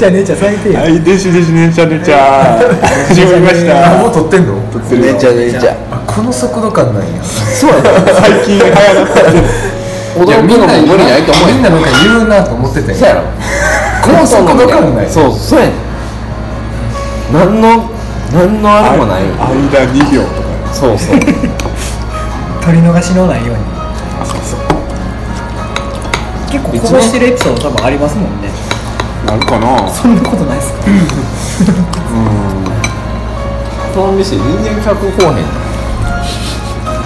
ちゃねちゃ最低やはい弟子弟子ねちゃねちゃ始まりましたもう撮ってんの？撮ってる。ちゃん姉ちゃん。あこの速度感なんや。そうやね最近流行らってる。驚くのも無理ないと思う。みんななんか言うなと思ってたそうやろ。この速度感ない。そう。そうやね何の何のあれもない。間2秒とか。そうそう。取り逃しのないように。あそうそう。結構こぼしてるエピソード多分ありますもんねなるかな。そんなことないっす。かこの店全然客来おへん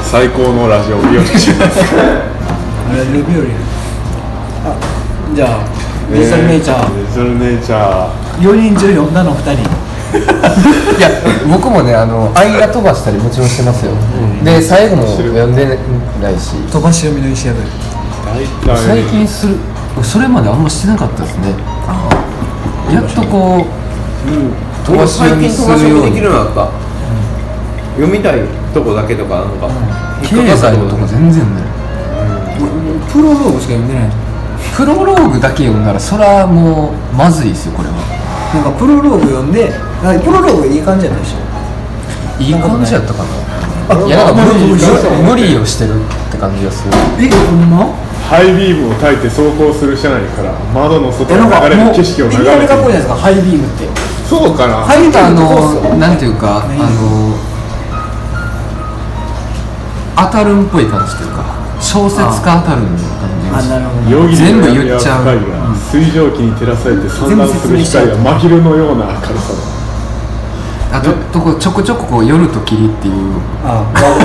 最高のラジオ美容師あれルビオリあじゃあデジタルネイチャー。デジタルネイチャー。4人中4なの2人。いや僕もねあの間飛ばしたりもちろんしてますよ、で最後も読んでないし。飛ばし読みの石破大体。最近するそれまであんましてなかったですね。やっとこう飛ばし読みするようにうになった読みたいとこだけとかなん。か経済とこ全然ねプロローグしか読ん。でないプロローグだけ読ん。だらそらもうまずいですよこれはなん。かプロローグ読ん。でん。プロローグいい感じやったでしょいい感じやったかないやなん。か無理無理をしてるって感じがするえほん。まハイビームを焚いて走行する車内から窓の外に流れる景色を眺めてかっこいいじゃないですかハイビームって。そうかな？ハイビームってあのなんていうかあ何の当たるんっぽい感じというか小説家当たるんみたいな感じ。がしあなるほど。容疑全部言っちゃう。水蒸気に照らされて散乱する光が真昼のような明るさだ。あととこちょこちょここう夜と霧っていう。あ まあ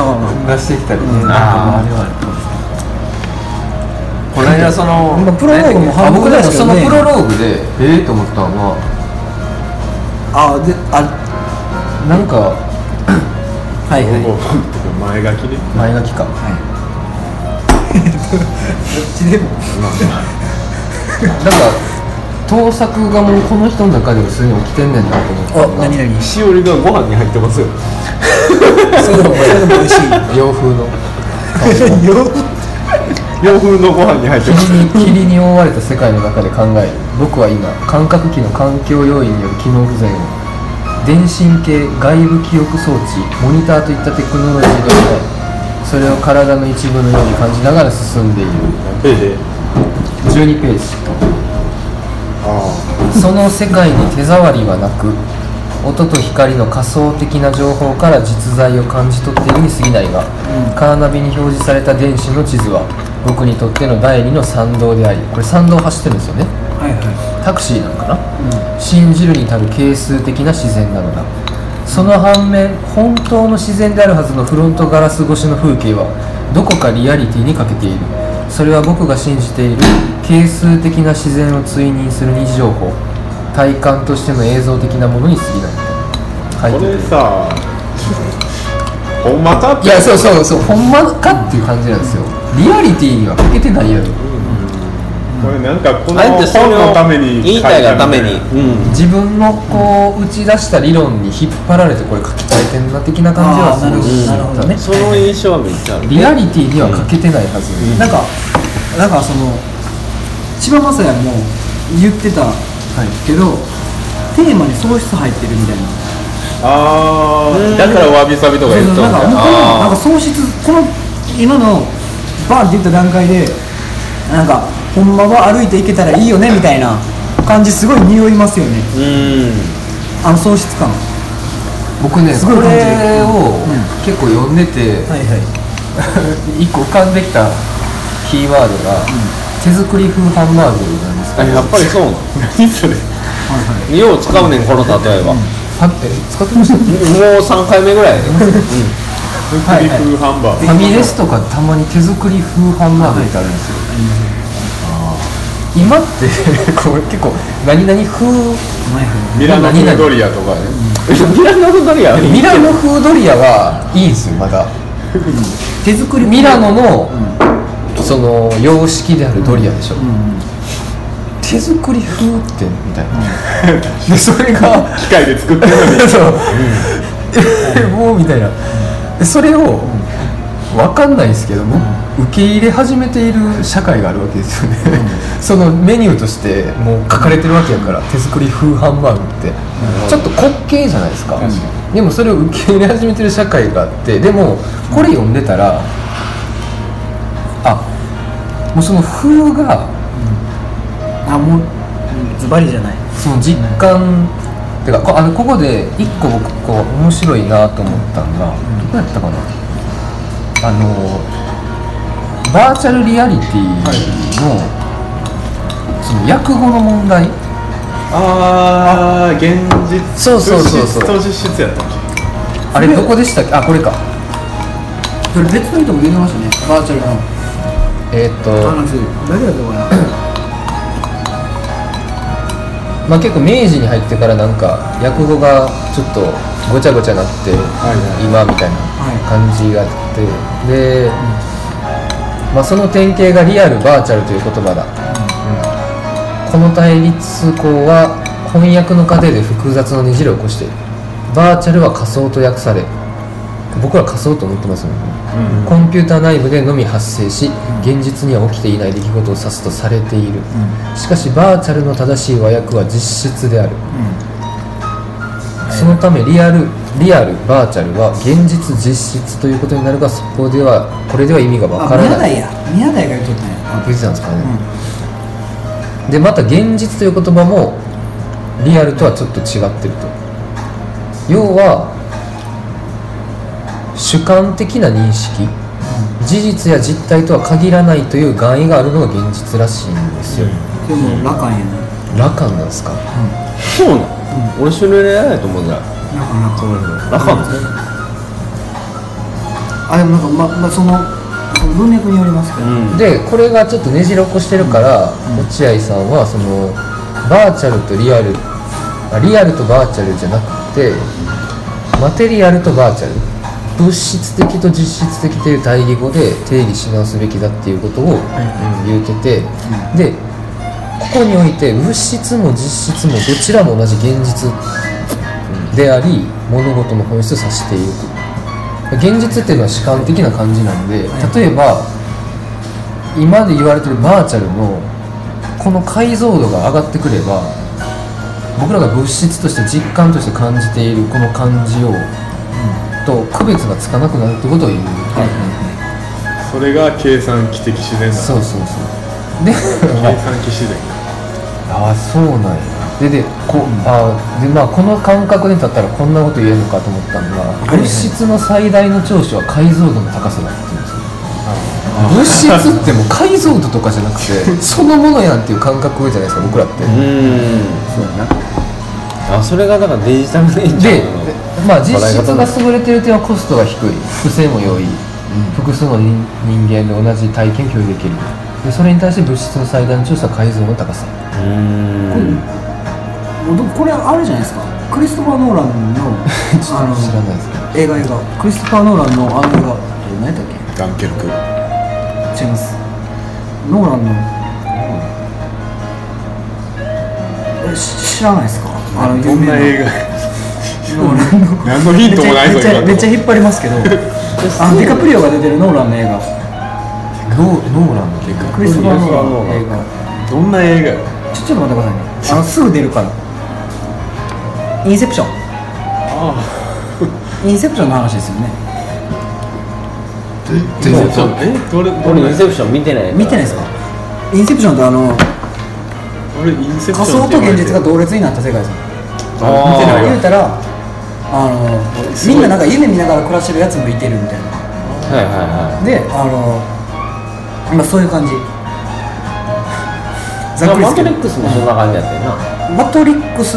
まあ。まあまあ出してきたりね、うん。あああれはあるかもしこの間その今プロローグもあ半分僕でもそのぐらいしかねプロローグでええと思ったのは。あであなんか はいはい。おお前書きね。前書きか。どっちでも。なんか盗作がもうこの人の中でもすでに起きてんねんなと思ったあ何々。しおりがご飯に入ってますよ。それでも美味しい。洋風の。洋風のご飯に入ってます霧に霧に覆われた世界の中で考える僕は今感覚器の環境要因による機能不全を電信系外部記憶装置モニターといったテクノロジーで補いそれを体の一部のように感じながら進んでいる。ページ12ペー。ジその世界に手触りはなく音と光の仮想的な情報から実在を感じ取っているに過ぎないが、カーナビに表示された電子の地図は僕にとっての第二の参道でありこれ参道を走ってるんですよね。はいはい。タクシーなのかな、信じるに足る係数的な自然なのだ。その反面本当の自然であるはずのフロントガラス越しの風景はどこかリアリティに欠けている。それは僕が信じている係数的な自然を追認する二次情報体感としての映像的なものに過ぎない書いこれててさほんまかって。いやそうそうそうほんまかっていう感じなんですよ。リアリティには欠けてないやろ。これなんかこのあえてそれ本をのために言いたいがために。うん。自分のこう打ち出した理論に引っ張られてこれ書き換えてんな的な感じはする。なるほどね。その印象はめっちゃある。リアリティには欠けてないはず、なんかなんかその千葉雅也も言ってたけど、テーマに喪失入ってるみたいな。ああだからわびさびとか言っとんだなんかなんか喪失この今のバーンって言った段階でなんかほんまは歩いていけたらいいよねみたいな感じすごい匂いますよね。うん。あの喪失感。は僕ねこすごい感じ。るれを結構読んでて、いはい。一個浮かんできたキーワードが、手作り風ハンバーグなんです。けやっぱりそうなの何それ。よう使うねんこの例えばもは。え使ってましたう3回目ぐらい。手作り風ハンバーグ。ファミレスとかたまに手作り風ハンバーグってあるんですよ、今って これ結構何々風。ミラノフードリア。とかねミラノフドリアミラノ風ドリアはいいんですよまだ。手作りミラノの、その様式であるドリアでしょ、手作り風ってみたいな、でそれが機械で作ってるのに。そう、えもうみたいな。でそれをわかんないですけども、受け入れ始めている社会があるわけですよね、そのメニューとしてもう書かれてるわけやから手作り風ハンバーグって、ちょっと滑稽じゃないですか。でもそれを受け入れ始めてる社会があってでもこれ読んでたらあもうその風があもうズバリじゃない。その実感、てかこあのここで一個僕こう面白いなと思ったのが、どこやったかな？あのバーチャルリアリティの、その訳語の問題。ああ現実そうそうそうそう。と実質やったっあれどこでしたっけ？あこれか。それ別の人も出てましたね。バーチャルのえーっと話誰だったかなまあ、結構明治に入ってからなんか訳語がちょっとごちゃごちゃなって、今みたいな感じがあって、で、まあ、その典型がリアルバーチャルという言葉だ、この対立項は翻訳の過程で複雑なねじれを起こしている。バーチャルは仮想と訳され僕ら仮想と思ってますもんね、コンピューター内部でのみ発生し現実には起きていない出来事を指すとされている、しかしバーチャルの正しい和訳は実質である、そのためリアルリアルバーチャルは現実実質ということになるがそこではこれでは意味がわあからない。宮台や。宮台が言っとったんや。あ言ってたんですかね、でまた現実という言葉もリアルとはちょっと違ってると。要は主観的な認識、事実や実態とは限らないという願意があるのが現実らしいんですよ、でも羅漢やね羅漢なんですか？そうなの、俺それでやないと思うんだ羅漢羅漢そのラカンあでもなんかままあそのその文脈によりますけど、うん。でこれがちょっとねじれ起こしてるから、落合さんはそのバーチャルとリアルあリアルとバーチャルじゃなくてマテリアルとバーチャル物質的と実質的という対義語で定義し直すべきだっていうことを言うてて、でここにおいて物質も実質もどちらも同じ現実であり物事の本質を指していると。現実っていうのは主観的な感じなんで例えば今で言われてるバーチャルのこの解像度が上がってくれば僕らが物質として実感として感じているこの感じを、と区別がつかなくなるってことを言う、それが計算機的自然なのそうそうそう。で計算機自然 ああそうなんや。ででこ,、あーでまあこの感覚に立ったらこんなこと言えるのかと思ったのが物質の最大の長所は解像度の高さだって言うんですよ。物質ってもう解像度とかじゃなくて そのものやんっていう感覚じゃないですか僕らって、うん。そうやな。あそれがだからデジタルレンジでャーのまあ実質が優れてる点はコストが低い。複製も良い、複数の人人間で同じ体験共有できる。でそれに対して物質の最大の長所は解像度の高さ。うん。もうでもこれあれじゃないですか。クリストファー・ノーランの あの知らないですけど映画映画。クリストファー・ノーランのあの映画何やったっけ？ダンケルク。違います。ノーランの。えし知らないですか？あのど有名なんな。映画？何のヒントもないぞめっちゃめっちゃ引っ張りますけどあのディカプリオが出てるノーランの映画。ノーノーランの結果クリスの映画どんな映画や？ちょちょっと待ってくださいね。あのすぐ出るから。インセプション。インセプションの話ですよね。全然そうえどれどれ？俺インセプション見てない。見てないですか？インセプションってあの俺インセプ仮ション想と現実が同列になった世界ですよ。あ見てないよ。言うたらあのみんななんか夢見ながら暮らしてるやつもいてるみたいな。はいはいはであのまあそういう感じ。い ざっくりマトリックスもそんな感じやったよな。マトリックス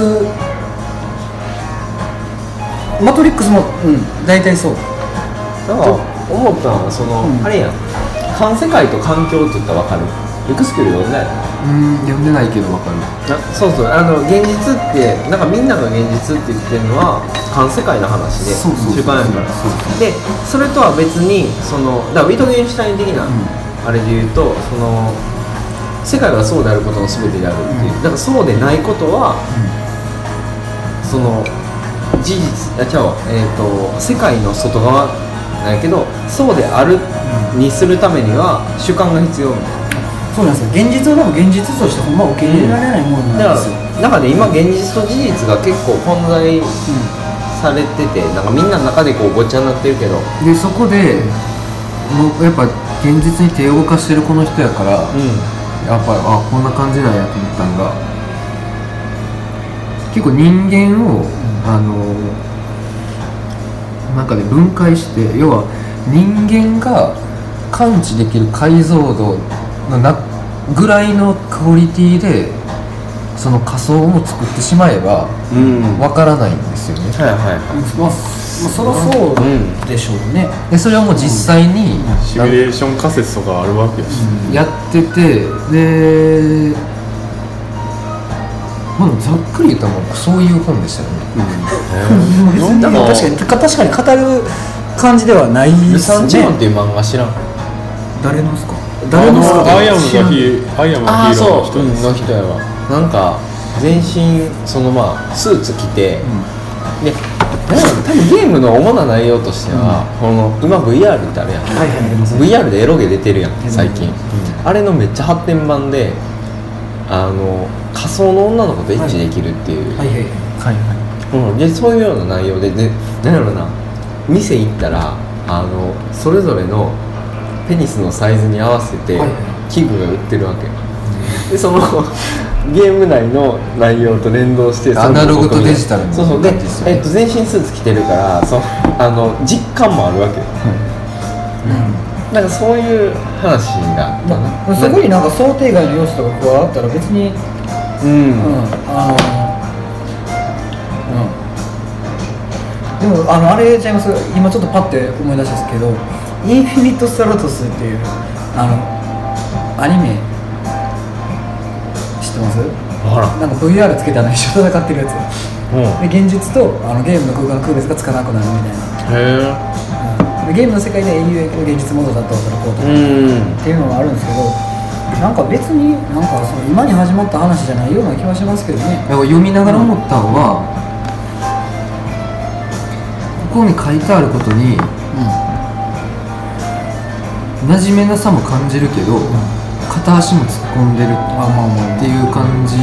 マトリックスもうん大体そう。なんか思ったのはその、うん。あれやん。環世界と環境って言ったら分かる。エクスキュール読んだようん読んでないけどわかる。なそうそう。あの現実ってなんかみんなが現実って言ってるのは環世界の話でそうそうそう主観やから。でそれとは別にそのだからウィトゲンシュタイン的な、あれで言うとその世界はそうであることの全てであるっていう、だからそうでないことは、その事実あ違うわ。えっ、と世界の外側ないけどそうであるにするためには主観が必要みたいなそうなんですよ。現実をでも現実としてほんま受け入れられないものだからなんですよ、中で今現実と事実が結構混在されててなんかみんなの中でこうごっちゃになってるけど。でそこでもうやっぱ現実に手を動かしてるこの人やから、うやっぱあこんな感じなんやと思ったんが結構人間を、あのなんかね分解して要は人間が感知できる解像度のなぐらいのクオリティでその仮想も作ってしまえばんうん。わからないんですよね。はいはいはい。まあ、まあ、そりゃそうでしょうね、でそれはもう実際に、シミュレーション仮説とかあるわけやし、やっててでまあざっくり言ったらもうそういう本でしたよね。別にでも確かに確かに語る感じではないルですね。サンチマンっていう漫画知らん。誰のですか？あ誰のですかのアイアムがヒーアイアムがああヒーローの人です。の人やわ。なんか全身そのまあスーツ着て、でなん。やろ多分ゲームの主な内容としては、この今 VR ってあるやん、はいはい VR でエロゲ出てるやん最近、うん。あれのめっちゃ発展版であの仮想の女の子とエッチできるっていう、はいはい。はいはい。うん、でそういうような内容ででなんやろな。店行ったらあのそれぞれのペニスのサイズに合わせて器具が売ってるわけ、でその ゲーム内の内容と連動してアナログとデジタルのそうそう。でえっと、全身スーツ着てるからそあの実感もあるわけ、なんかそういう話があったな、まあ、そこになんか想定外の要素とか加わったら別にうん、うん。あのうん。でもあのあれちゃいます？今ちょっとパッて思い出したんですけど「インフィニット・ストラトス」っていうあのアニメ知ってます？なんか VR つけてあの一緒に戦ってるやつ。うん。で現実とあのゲームの空間の区別がつかなくなるみたいな、へうん。でゲームの世界で英雄やけど現実モードだったらこうとか、えうん。っていうのがあるんですけどなんか別になんかその今に始まった話じゃないような気はしますけどね。読みながら思ったのは、ここに書いてあることに馴染めなさも感じるけど、片足も突っ込んでるまあまあまあ。っていう感じ。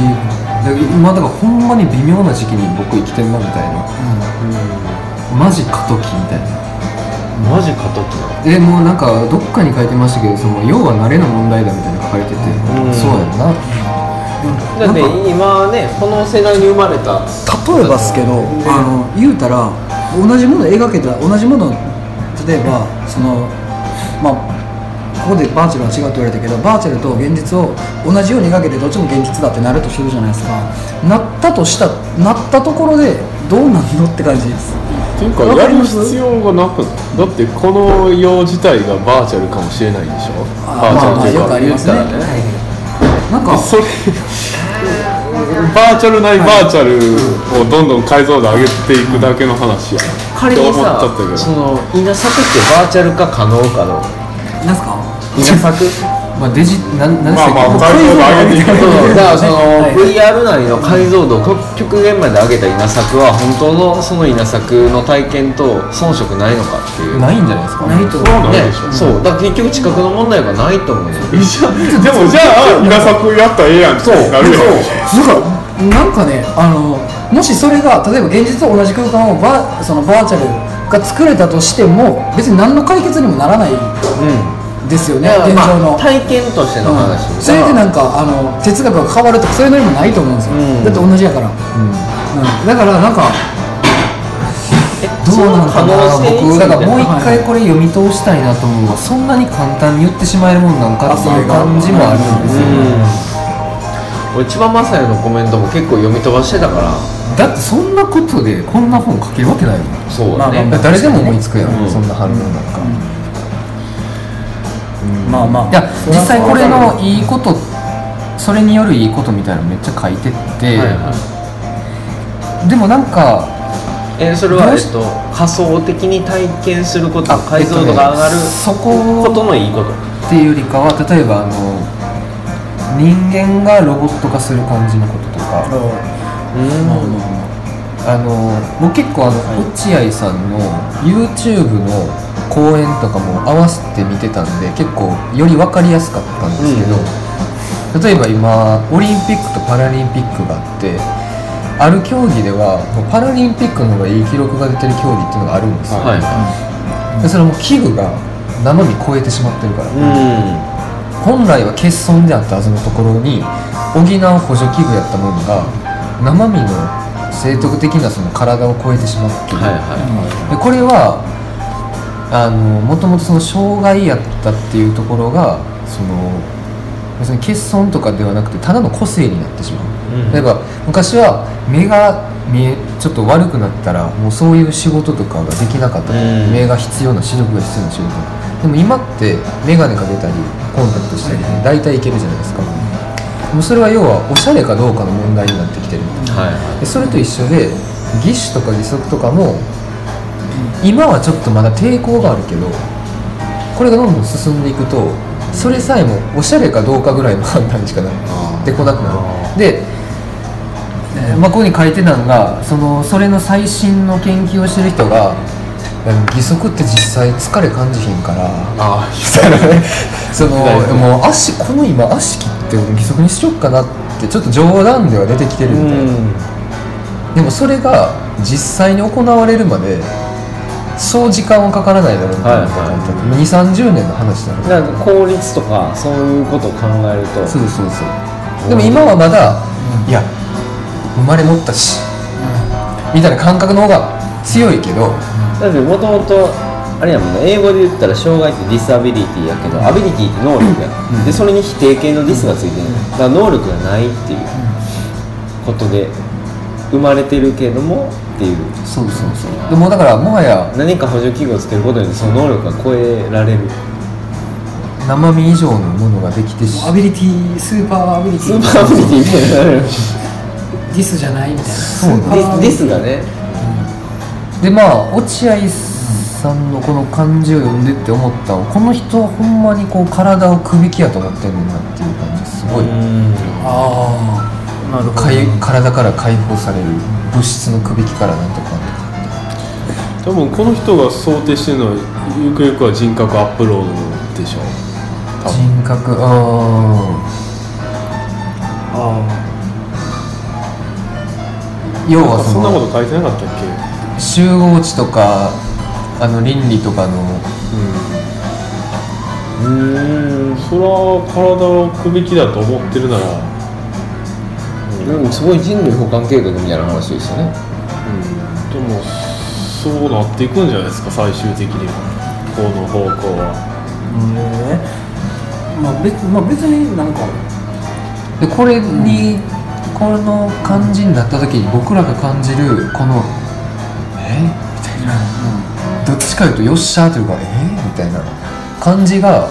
だから今だからほんまに微妙な時期に僕生きてんなみたいな。マジ過渡期みたいな。マジ過渡期なでもうなんかどっかに書いてましたけどその要は慣れの問題だみたいなの書かれて。て、ん。そうやんな。だって今ねこの世代に生まれた。例えばっすけどあの言うたら同じもの描けた同じもの例えばそのまあここでバーチャルは違うと言われたけどバーチャルと現実を同じように描けてどっちも現実だってなるとするじゃないですか。なったとしたなったところでどうなんのって感じ？ですっていうかやる必要がなくないだってこの用自体がバーチャルかもしれないでしょ？バーチャルというかよくありますね。言ったらね。なんかそれバーチャルないバーチャルをどんどん解像度上げていくだけの話や。仮にって思っさその稲作ってバーチャル化可能かどうか。なんすか？稲作？まあデジなんなんでしたっけ、まあまあ解像度上げていく。そうだからそのはい。VR なりの解像度を極限まで上げた稲作は本当のその稲作の体験と遜色ないのかっていう。ないんじゃないですか？ないと思う。ねそう。だから結局近くの問題がないと思うねえじゃあでもじゃあ稲作やったらええやんってなるやん。なんかなんかねあのもしそれが例えば現実と同じ空間をバーそのバーチャルが作れたとしても別に何の解決にもならないですよね、現状の、まあ、体験としての話、うん。それでなんかあの哲学が変わるとかそういうのにもないと思うんですよ、うん。だって同じやから、うん。だからなんかどうなのかな僕。だからもう一はい回これ読み通したいなと思うのはそんなに簡単に言ってしまえるもんなんかっていう感じもあるんですよ、俺千葉雅也のコメントも結構読み飛ばしてたから。だってそんなことでこんな本書けるわけないもんそうだね、まあまあ誰でも思いつくやん、うん。そんな反論なんか、まあまあ。いや実際これのいいことそれによるいいことみたいなのめっちゃ書いてて、はいはい。でもなんかえーそれは、っと、仮想的に体験すること解像度が上がるそこことのいいこと。っていうよりかは例えばあの人間がロボット化する感じのこととか。あの僕結構あの落合さんの YouTube の公演とかも合わせて見てたんで結構より分かりやすかったんですけど、例えば今オリンピックとパラリンピックがあってある競技ではパラリンピックの方がいい記録が出てる競技っていうのがあるんですよ、はい。でそれはもう器具が生身超えてしまってるから、うん。本来は欠損であったはずのところに補う補助器具やったものが生身の生徳的なその体を超えてしまっている、はいはでこれはあのもともとその障害やったっていうところがその別に欠損とかではなくてただの個性になってしまう、うん。例えば昔は目が見えちょっと悪くなったらもうそういう仕事とかができなかったと、うん。目が必要な視力が必要な仕事。でも今って眼鏡かけたりコンタクトしたりで大体いけるじゃないですか。でもそれは要はおしゃれかどうかの問題になってきてる。いはい。でそれと一緒で義手とか義足とかも今はちょっとまだ抵抗があるけどこれがどんどん進んでいくとそれさえもおしゃれかどうかぐらいの判断にしかなってこなくなる。で、えーまあ、ここに書いてたのがそのそれの最新の研究をしてる人が義足って実際疲れ感じひんからあみたいなね。そのもう足この今足切って俺義足にしよっかなってちょっと冗談では出てきてるみたいな、でもそれが実際に行われるまでそう時間はかからないだろうみたいなこと書い。てあって、2 3 0年の話だろうだから効率とかそういうことを考えると。そうそうそう。でも今はまだ、いや生まれ持ったし、みたいな感覚の方が強いけど、だってもともとあれやもんね。英語で言ったら障害って disability やけど、 ability って能力や、でそれに否定形の dis がついてる、だから能力がないっていうことで生まれてるけどもっていう。そうそうそう。でもだからもはや何か補助器具をつけることにその能力が超えられる。生身以上のものができてし ability super ability super ability みたいになディスじゃないみたいなそうスーパーディスがねでまあ落合さんのこの漢字を読んでって思ったこの人はほんまにこう体をくびきやと思ってんねんなっていう感じすごいああ体から解放される物質のくびきからなんとかとか。多分この人が想定してるのはゆくゆくは人格アップロードでしょ人格あああ要はそそんなこのと書いてなかったっけ？集合値とかあの倫理とかのうん。うん。それは体をくびきだと思ってるなら、うんすごい人類補完計画みたいな話ですよね。うん、でもそうなっていくんじゃないですか最終的には。この方向は。へえ。まあ別,、まあ、別になんかでこれに、この感じになった時に僕らが感じるこの「え？みたいな。どっちかいうと「よっしゃ」というか「え？みたいな。感じが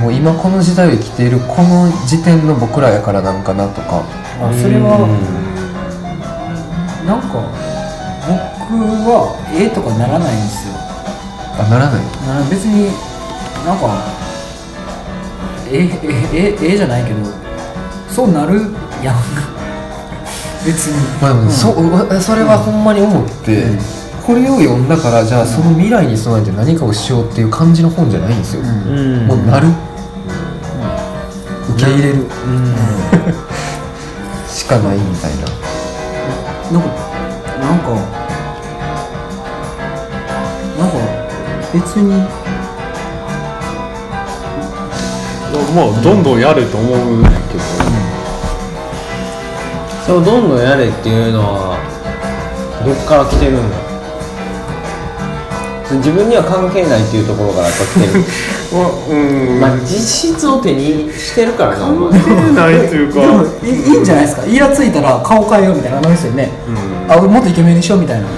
もう今この時代を生きているこの時点の僕らやからなんかなとかあそれはなんか僕はええとかならないんですよ。あならない。な別になんかえええええじゃないけどそうなるやん。別に。まあでも、うん。そそれはほんまに思って、これを読んだからじゃあその未来に備えて何かをしようっていう感じの本じゃないんですよ、うん。うんもうなる、受け入れる。しかないみたいな。なんかなんかなんか別に。まあどんどんやれと思うんだけど、そうどんどんやれっていうのはどっから来てるんだ自分には関係ないっていうところからやってるまあうん。まあ実質を手にしてるからなお前ないというか。でもいいんじゃないですか？イラついたら顔変えようみたいなのですよね、うん。あもっとイケメンにしようみたいな。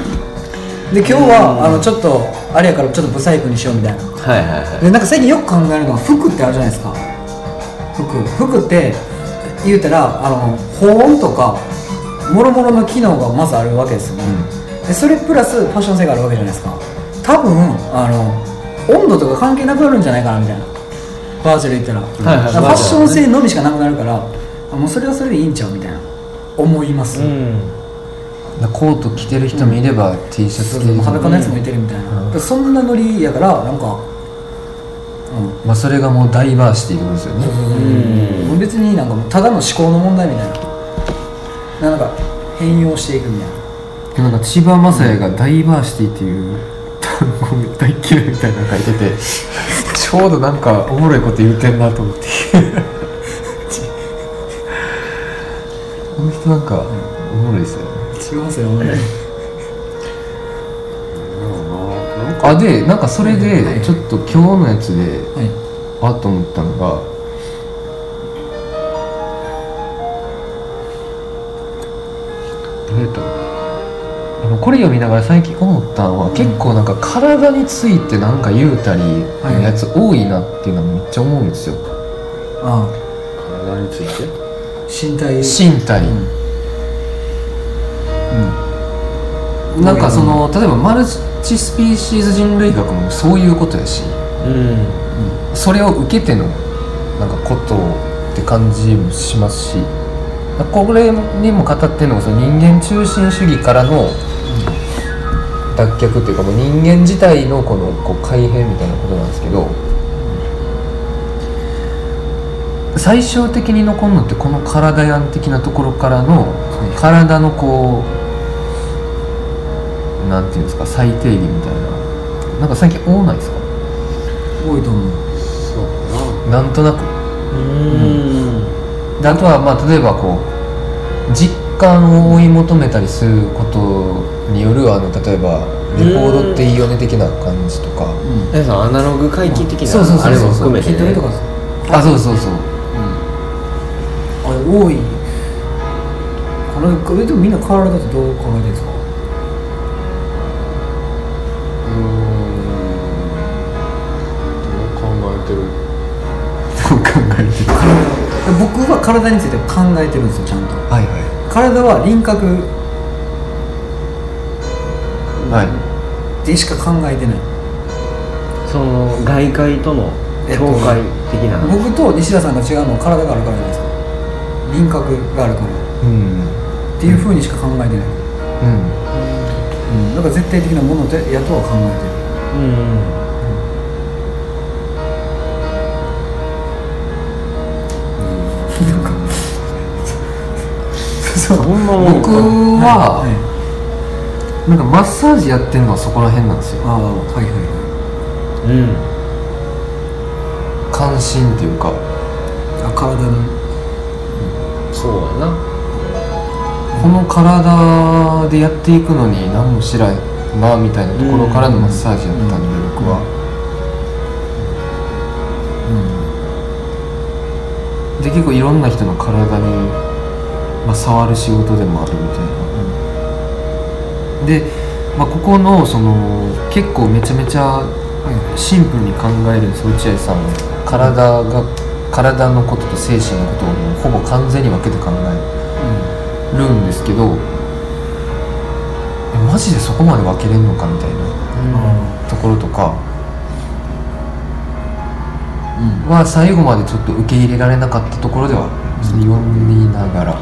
で今日はあのちょっとあれやからちょっとブサイクにしようみたいな。はいはいはい。でなんか最近よく考えるのは服ってあるじゃないですか。服。服って言うたらあの保温とかもろもろの機能がまずあるわけですよね、でそれプラスファッション性があるわけじゃないですか多分あの温度とか関係なくなるんじゃないかなみたいな。バーチャル言ったら、はいはい。ファッション性のみしかなくなるからあもうそれはそれでいいんちゃうみたいな。思います、うん。だコート着てる人もいれば、T シャツ着てる人も。裸のやつもいてるみたいな、うん。そんなノリやからなんかうん。まあ、それがもうダイバーシティってことですよね。うん。別になんかもうただの思考の問題みたいな。なんか変容していくみたいな。なんか千葉雅也がダイバーシティっていう大嫌いみたいなの書いててちょうどなんかおもろいこと言うてんなと思って。この人なんかおもろいですよね。違いますよね。あでなんかそれはい。でちょっと今日のやつではい。あっと思ったのがこれ読みながら最近思ったのは、結構なんか体についてなんか言うたりのやつ多いなっていうのはめっちゃ思うんですよ。あ体について？あ身体。身体、うん。なんかその例えばマルチスピーシーズ人類学もそういうことやし。うん。それを受けてのなんかことって感じもしますし。これにも語ってるのがその人間中心主義からの脱却っていうかもう人間自体のこのこう改変みたいなことなんですけど最終的に残るのってこの体やん的なところからの体のこうなんていうんですか最低限みたいな。なんか最近多ないですか？多いと思うそう。なんとなく。うん。であとはまあ例えばこう実感を追い求めたりすることによるあの例えばレコードっていいよね的な感じとか。うん。アナログ回帰的なそうそうそうそう。あれも含めてね。あそうそうそう。あれ多い。これこれでもみんな体ってどう考えてるんですか？うーん。どう考えてる？どう考えてる？僕は体について考えてるんですよちゃんと。はいは体は輪郭でしか考えてない。その外界との境界的な、僕と西田さんが違うのは体があるからじゃないですか。輪郭があるから。うんっていうふうにしか考えてない、うん。うん、だから絶対的なものでやとは考えてる。うん。なんか。そう僕は、はいなんかマッサージやってるのはそこら辺なんですよ。ああ。はいはいはうん関心っていうか。いあ体の。そうやな。この体でやっていくのに何もしないなみたいなところからのマッサージやったんで、僕は、で結構いろんな人の体に、まあ、触る仕事でもあるみたいな、で、まあ、ここのその結構めちゃめちゃシンプルに考えるんです落合さんは体が体のことと精神のことをもうほぼ完全に分けて考えるんですけどえマジでそこまで分けれんのかみたいなところとかは最後までちょっと受け入れられなかったところでは読みながら、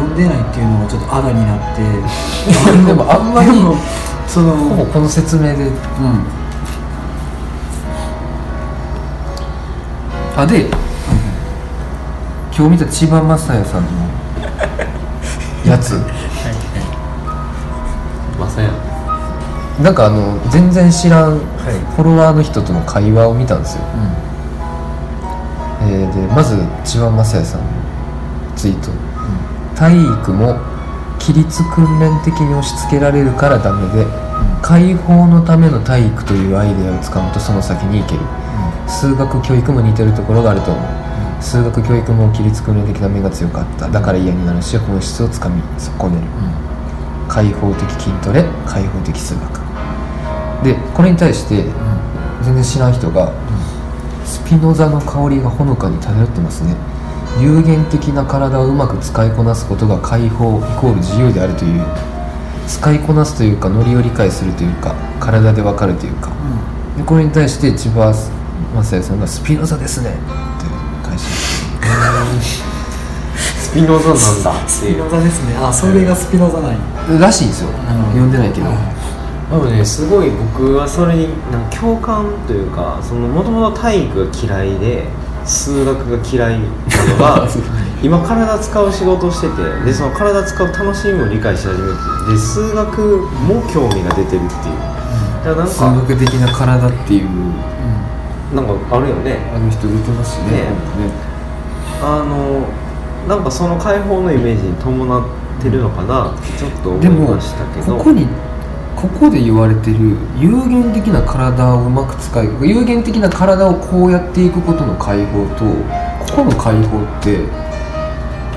読んでないっていうのがちょっとあだになって でもあんまりそのほぼこの説明で。うん。あで今日見た千葉雅也さんのやつ。まさやなんかあの全然知らんフォロワーの人との会話を見たんですよ、えーでまず千葉雅也さんのツイート、体育も規律訓練的に押し付けられるからダメで、解放のための体育というアイデアをつかむとその先に行ける、数学教育も似てるところがあると思う、数学教育も規律訓練的な目が強かった。だから嫌になるし本質をつかみ損ねる、開放的筋トレ開放的数学。でこれに対して全然知らん人が、スピノザの香りがほのかに漂ってますね有限的な体をうまく使いこなすことが解放イコール自由であるという使いこなすというかノリを理解するというか体でわかるというか、でこれに対して千葉雅也さんが「スピノザですね」って返してスピノザなんだスピノザですね。あそれがスピノザなんや。らしいんですよ、読んでないけど、でもねすごい僕はそれになんか共感というかそのもともと体育が嫌いで数学が嫌いなのが 今体使う仕事をしててでその体使う楽しみを理解し始めてで数学も興味が出てるっていう。だからなん数か学的な体っていうなんかあるよね。あの人言ってますしね。ね。あのなんかその解放のイメージに伴ってるのかなってちょっと思いでもましたけど。ここにここで言われてる有限的な体をうまく使い有限的な体をこうやっていくことの解放とここの解放って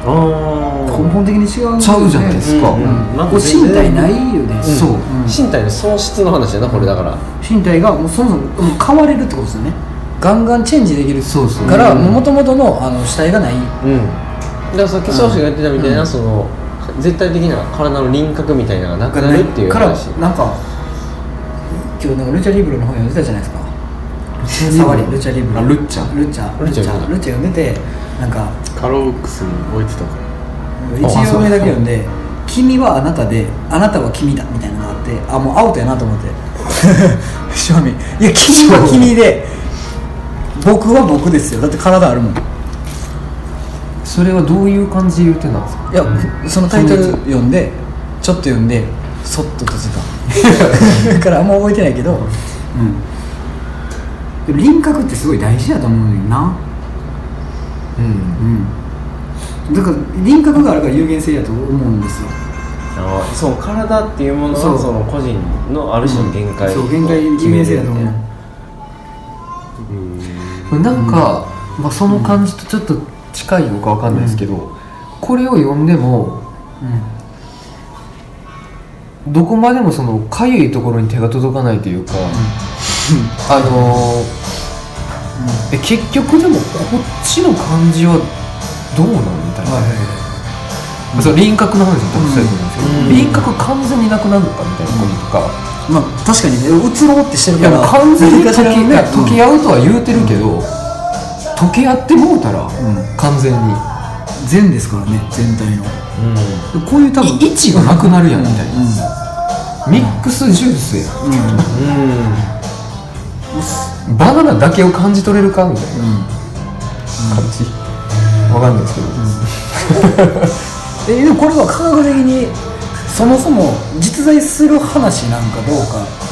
あー。根本的に違うちゃうじゃないですか、うんうんなんかこれ身体ないよね、そう。身体の喪失の話やなこれだから。身体がもうそもそも変われるってことですよね。ガンガンチェンジできるそうそうから。もともとのあの主体がない。うん。だからさっき宗師が言ってたみたいな、その絶対的な体の輪郭みたいなのがなくなるっていうから話なんか今日なんかルチャリブロの本読んでたじゃないですか。触りルチャリブロ。あルッチャ？ルッチャルッチャルッチャルッチャ読んでてなんかカローックスに置いてたから。一行目だけ読んで「君はあなたであなたは君だ」みたいなのがあってあもうアウトやなと思って。正味。いや君は君で僕は僕ですよ。だって体あるもんそれはどういう感じで言ってたんですか？いやそのタイトル読んでちょっと読んでそっと閉じた。だからあんま覚えてないけど、うん、でも輪郭ってすごい大事だと思うのにな。うん。うん。だから輪郭があるから有限性やと思うんですよ。あーそう体っていうものはその個人のある種の限界をそう限界有限性だと思う。なんか、まあ、その感じとちょっと近いのかわかんないですけど、これを読んでもどこまでもそのかゆいところに手が届かないというか、あのーえ結局でもこっちの感じはどうなんみたいな、はいはいはい。その輪郭の話も多分そうやと思うんですけど、うん。輪郭完全になくなるのかみたいなこととか、まあ確かにね移ろうってしてるから完全に溶け合うとは言うてるけど、溶け合ってもうたら、ん。完全に。全ですからね全体の。うん。こういう多分位置がなくなるやんみたいな、うミックスジュースや。うん。うん。バナナだけを感じ取れるかみたいな。うん。感じ、わかんないですけど、えでもこれは科学的にそもそも実在する話なんかどうか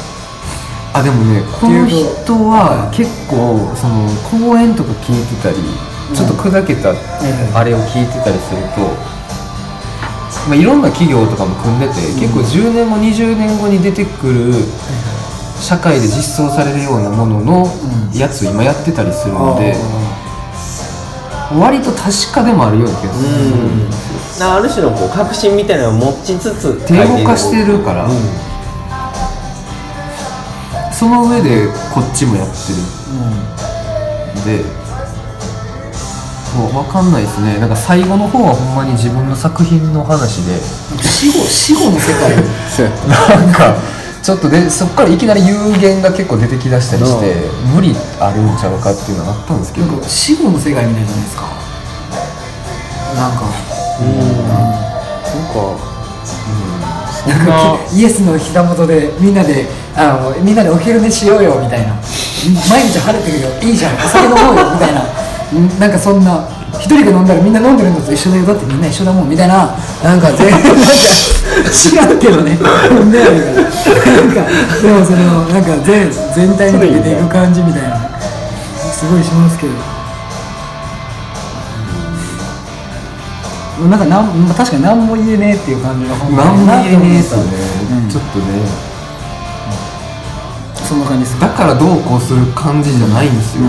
あでもねこの人は結構その講演とか聞いてたりちょっと砕けたあれを聞いてたりすると、まあ、いろんな企業とかも組んでて、結構10年後20年後に出てくる社会で実装されるようなもののうん。やつ今やってたりするので、割と確かでもあるような気がする、うん。ある種のこう確信みたいなのを持ちつつ手動かしてるから、うんその上でこっちもやってる。んでそう分かんないですね。なんか最後の方はほんまに自分の作品の話で。死後死後の世界。なんかちょっとでそっからいきなり有限が結構出てきだしたりして無理あるんちゃうかっていうのがあったんですけど。なんか死後の世界みたいじゃないですか。なんか。なんか、なんか イエスの膝元でみんなであのみんなでお昼寝しようよみたいな。毎日晴れてるよ。いいじゃん。お酒飲もうよ みたいな。うんなんかそんな一人が飲んだらみんな飲んでるのと一緒だよ。だってみんな一緒だもんみたいな。なんか全然 なんか違うけどね。なんかでもそのなんか全全体に溶けていく感じみたいな。すごいしますけどなんかなんまあ確かに何も言えねえっていう感じの本何も言えねえっすよね、うん。ちょっとね。そんな感じですだからどうこうする感じじゃないんですよ、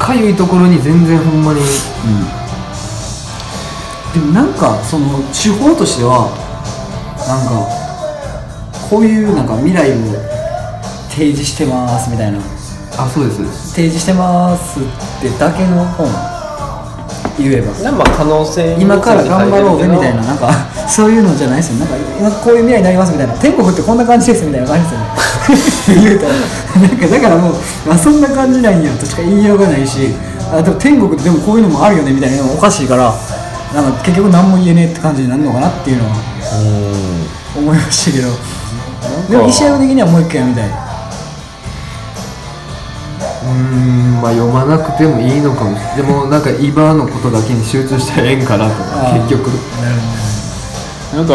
かゆいところに全然ほんまに。でもなんかその手法としてはなんかこういうなんか未来を提示してますみたいな。あそうです。提示してますってだけの本言えば。なんか可能性に今から頑張ろうぜみたいななんか そういうのじゃないですよなんか今こういう未来になりますみたいな。天国ってこんな感じですみたいな感じですよね。言うたらなんかだからもうあそんな感じなんやとしか言いようがないしあでも天国でもこういうのもあるよねみたいなのもおかしいからなんか結局何も言えねえって感じになるのかなっていうのは思いましたけど。でも石山的にはもう一回読みたいうーんまあ読まなくてもいいのかもしれない。でもなんか今のことだけに集中したらええんかなとあー結局。なんか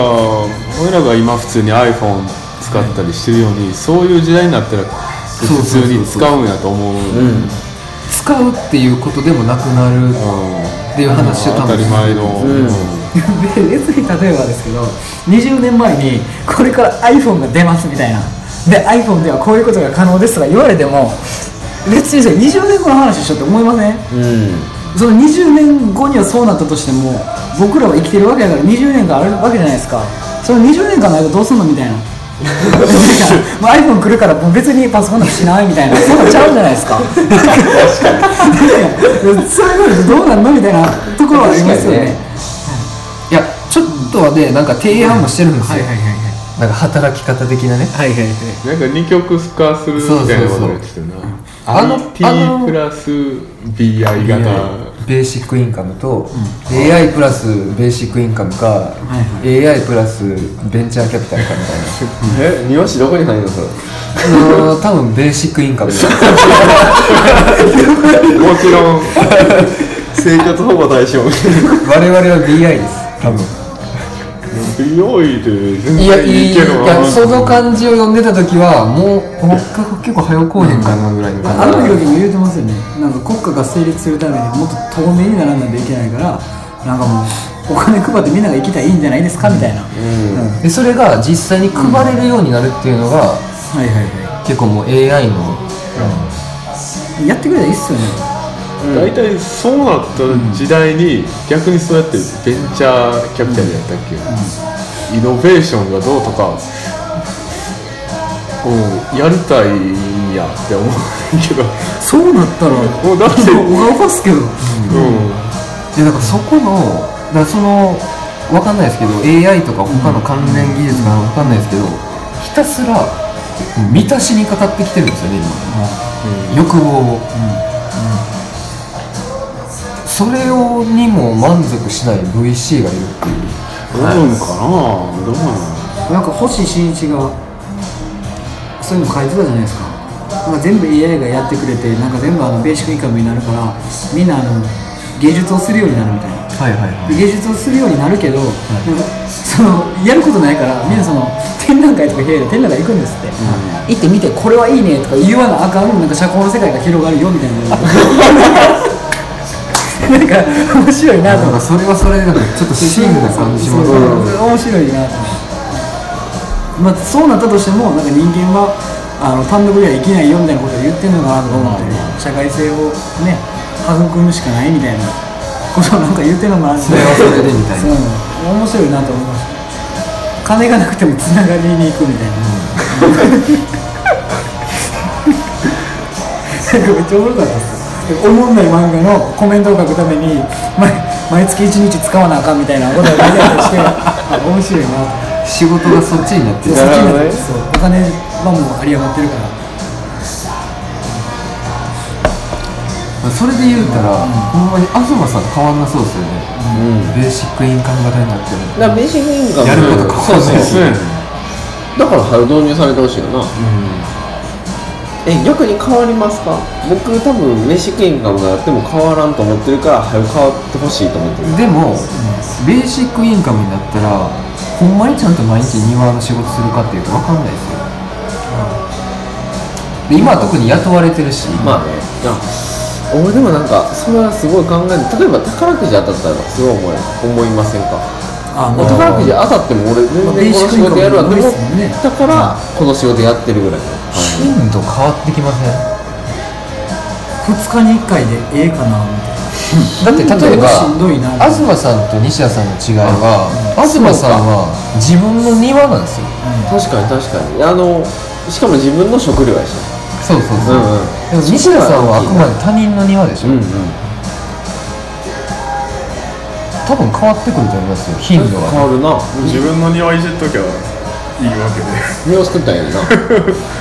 俺らが今普通に iPhone 使ったりしてるように、そういう時代になったら普通に使うんやと思ううん。使うっていうことでもなくなるっていう話を多分当たり前の、うん。で 別に例えばですけど20年前にこれから iPhone が出ますみたいな。で iPhone ではこういうことが可能ですとか言われても別にそれ20年後の話でしょって思いません？うん。その20年後にはそうなったとしても僕らは生きてるわけだから20年間あるわけじゃないですか。その20年間の間どうすんのみたいな。もう iPhone 来るからもう別にパソコンなんかしないみたいな。そうなっちゃうじゃないですか。確かに。それどうなんのみたいなところはありますよね。い。やちょっとはねなんか提案もしてるんですよ、はいはいはいなんか働き方的なね。はいはいはいなんか二極化するみたいなことが来てるなあののプラス BI 型。ベーシックインカムと、AI プラスベーシックインカムか、AI プラスベンチャーキャピタルかみたいな。え庭師どこに入るのそれ？あの多分ベーシックインカム。もちろん。生活保護対象。我々は BI です多分 BI で全いや然いいいいいけどやその感じを読んでた時はもうこ結構早うこうへんかなぐらいのあの感時も言うてますよね。なんか国家が成立するためにもっと透明にならないといけないからなんかもうお金配ってみんなが生きたらいいんじゃないですかみたいな、うん。じでそれが実際に配れるようになるっていうのが、はいはいは結構もう AI の。いやってくれたらいいっすよね大体そうなった時代に逆にそうやってベンチャーキャピタルやったっけ、イノベーションがどうとか、うん、やりたいんやって思うけど。そうなったらもうだっておがおかすけど、うん。でだからそこのだそのわかんないですけど AI とか他の関連技術かわかんないですけどひたすら満たしにかかってきてるんですよね今、欲望を、それをにも満足しない VC がいるっていう。どうなんかな？どうなの？なんか星新一がそういうの書いてたじゃないですか。なんか全部 AI がやってくれてなんか全部あのベーシックインカムになるからみんなあの芸術をするようになるみたいな。はいはいはで芸術をするようになるけど、なんかそのやることないからみんなその展覧会とか開いて展覧会行くんですって、行ってみてこれはいいねとか言わなあかんなんか社交の世界が広がるよみたいな なんか面白いなと。思ってなんかそれはそれでなんかちょっとシーンな感じしますそうね面白いなと。思ってまあそうなったとしてもなんか人間はあの単独では生きないよみたいなことを言ってんのかなとか思って、社会性をね育むしかないみたいなことをなんか言ってんのかなってそれはそれでみたいなそう面白いなと思いました金がなくてもつながりに行くみたいな、なん。か めっちゃおもろかったですおもんない漫画のコメントを書くために毎毎月1日使わなあかんみたいなことを書いたりしてあ面白いな。と仕事がそっちになってる。そっちになってそう。お金はもう有り余ってるから。それで言うたら、ほんまに東さん変わんなそうですよね、ベーシックインカム型になってる。だからベーシックインカムやること変わんないそうそうだから早く導入されてほしいよな、え逆に変わりますか？僕多分ベーシックインカムがあっても変わらんと思ってるから早く変わってほしいと思ってる。でも、ベーシックインカムになったらほんまにちゃんと毎日庭の仕事するかっていうと分かんないですよ。で今は特に雇われてるし、まあね。いや俺でもなんかそれはすごい考える例えば宝くじ当たったらすごい思い思いませんか？あ宝くじ当たっても俺全まあ然この仕事やるわって思っベーシックインカムのノリっすもんね。たからこの仕事やってるぐらい。の頻度変わってきません？2日に1回でええかなみたいな。だって例えばしんどいな東さんと西田さんの違いは、東さんは自分の庭なんですよ。確かに確かに。あのしかも自分の食料やし。そうそうそう、うんうん。でも西田さんはあくまで他人の庭でしょ、うんうん。多分変わってくると思いますよ頻度は。変わるな。自分の庭いじっときゃいいわけで。庭作ったんやな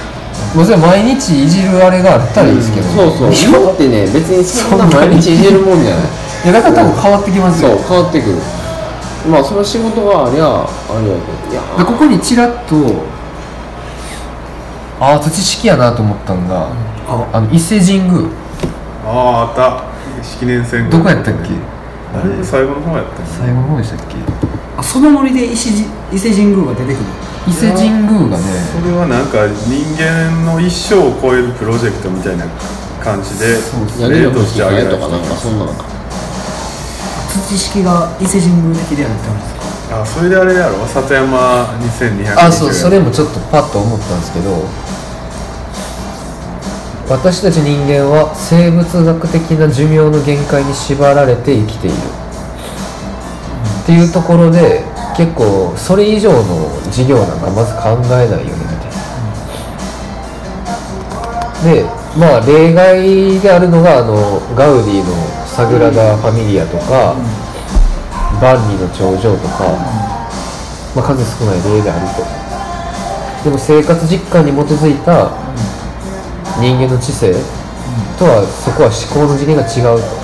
もちろん毎日いじるあれがあったらいいですけど、そうそう。芋ってね別にそんな毎日いじるもんじゃない。いやだから多分変わってきますよ。そう変わってくる。まあその仕事がありゃあれやけどいやでここにちらっとああ土式やなと思ったのが、あ。あの伊勢神宮。あああった。式年戦どこやったっけ？あれ最後の方やった最後の方でしたっけ？あそのノリで伊勢神宮が出てくる伊勢神宮がね。それはなんか人間の一生を超えるプロジェクトみたいな感じで例としてあげたとかなんかそんなの土式が伊勢神宮的でやるって話ですか？あそれであれやろ？里山2200あそうそれもちょっとパッと思ったんですけど私たち人間は生物学的な寿命の限界に縛られて生きている、っていうところで結構それ以上の事業なんかまず考えないよねみたいな。でまあ例外であるのがあのガウディのサグラダ・ファミリアとか、万里の長城とか、まあ、数少ない例であると。でも生活実感に基づいた人間の知性とはそこは思考の次元が違うと